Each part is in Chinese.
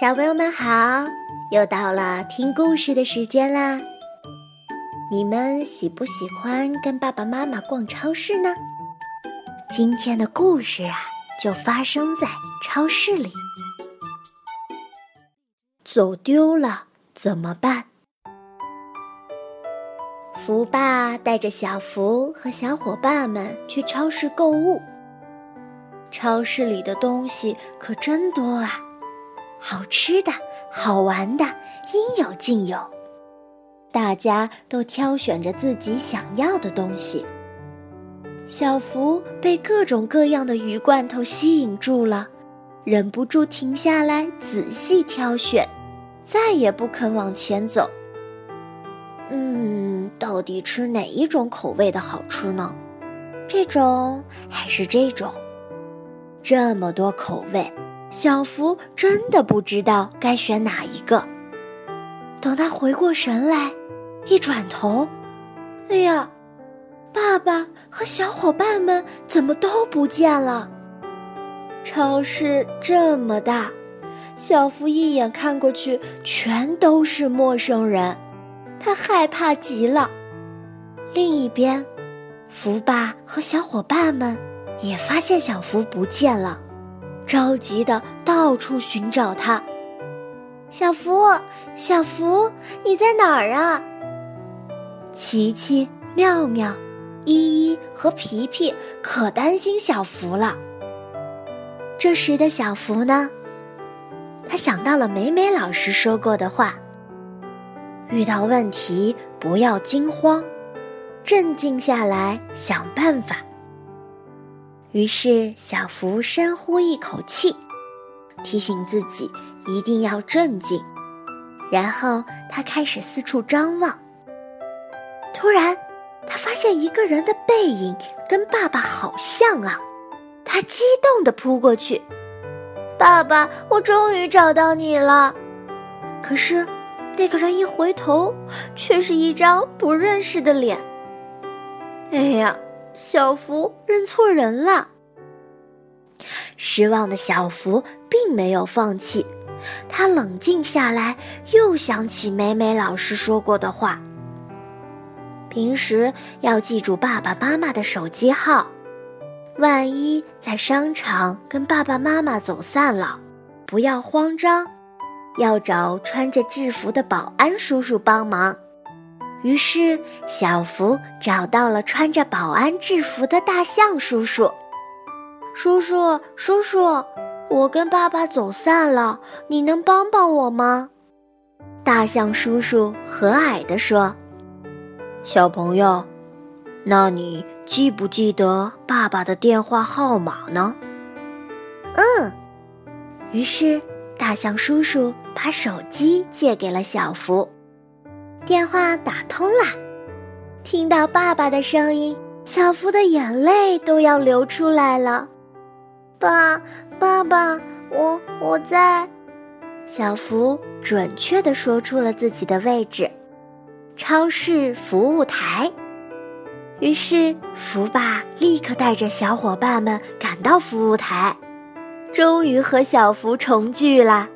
小朋友们好，又到了听故事的时间啦！你们喜不喜欢跟爸爸妈妈逛超市呢？今天的故事啊，就发生在超市里。走丢了怎么办？福爸带着小福和小伙伴们去超市购物。超市里的东西可真多啊，好吃的、好玩的应有尽有。大家都挑选着自己想要的东西。小福被各种各样的鱼罐头吸引住了，忍不住停下来仔细挑选，再也不肯往前走。嗯，到底吃哪一种口味的好吃呢？这种还是这种？这么多口味，小福真的不知道该选哪一个。等他回过神来，一转头，哎呀，爸爸和小伙伴们怎么都不见了？超市这么大，小福一眼看过去，全都是陌生人，他害怕极了。另一边，福爸和小伙伴们。也发现小福不见了，着急的到处寻找他。小福，小福，你在哪儿啊？琪琪、妙妙、依依和皮皮可担心小福了。这时的小福呢，他想到了美美老师说过的话：遇到问题不要惊慌，镇静下来想办法。于是，小福深呼一口气，提醒自己一定要镇静。然后，他开始四处张望。突然，他发现一个人的背影跟爸爸好像啊！他激动地扑过去：“爸爸，我终于找到你了！”可是，那个人一回头，却是一张不认识的脸。哎呀！小福认错人了。失望的小福并没有放弃，他冷静下来，又想起美美老师说过的话：平时要记住爸爸妈妈的手机号，万一在商场跟爸爸妈妈走散了，不要慌张，要找穿着制服的保安叔叔帮忙。于是，小福找到了穿着保安制服的大象叔叔。叔叔，叔叔，我跟爸爸走散了，你能帮帮我吗？大象叔叔和蔼地说：“小朋友，那你记不记得爸爸的电话号码呢？”嗯。于是，大象叔叔把手机借给了小福。电话打通了，听到爸爸的声音，小福的眼泪都要流出来了。爸，爸爸，我我在。小福准确的说出了自己的位置，超市服务台。于是福爸立刻带着小伙伴们赶到服务台，终于和小福重聚了。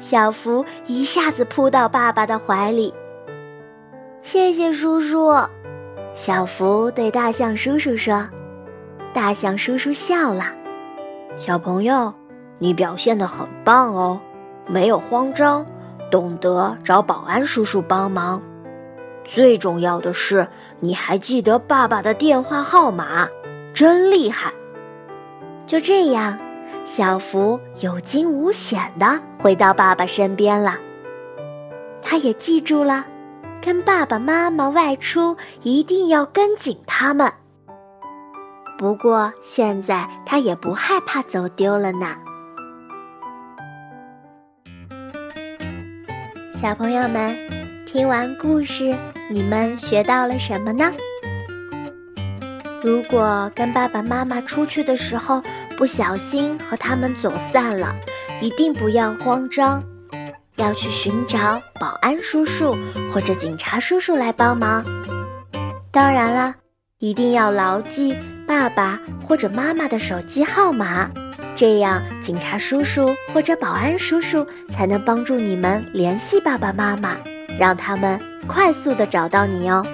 小福一下子扑到爸爸的怀里。谢谢叔叔，小福对大象叔叔说。大象叔叔笑了。小朋友，你表现的很棒哦，没有慌张，懂得找保安叔叔帮忙。最重要的是，你还记得爸爸的电话号码，真厉害。就这样，小福有惊无险的回到爸爸身边了。他也记住了。跟爸爸妈妈外出一定要跟紧他们。不过现在他也不害怕走丢了呢。小朋友们，听完故事，你们学到了什么呢？如果跟爸爸妈妈出去的时候不小心和他们走散了，一定不要慌张。要去寻找保安叔叔或者警察叔叔来帮忙。当然了，一定要牢记爸爸或者妈妈的手机号码，这样警察叔叔或者保安叔叔才能帮助你们联系爸爸妈妈，让他们快速的找到你哦。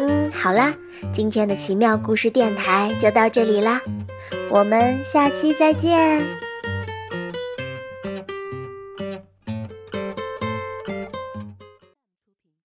嗯，好啦，今天的奇妙故事电台就到这里啦，我们下期再见。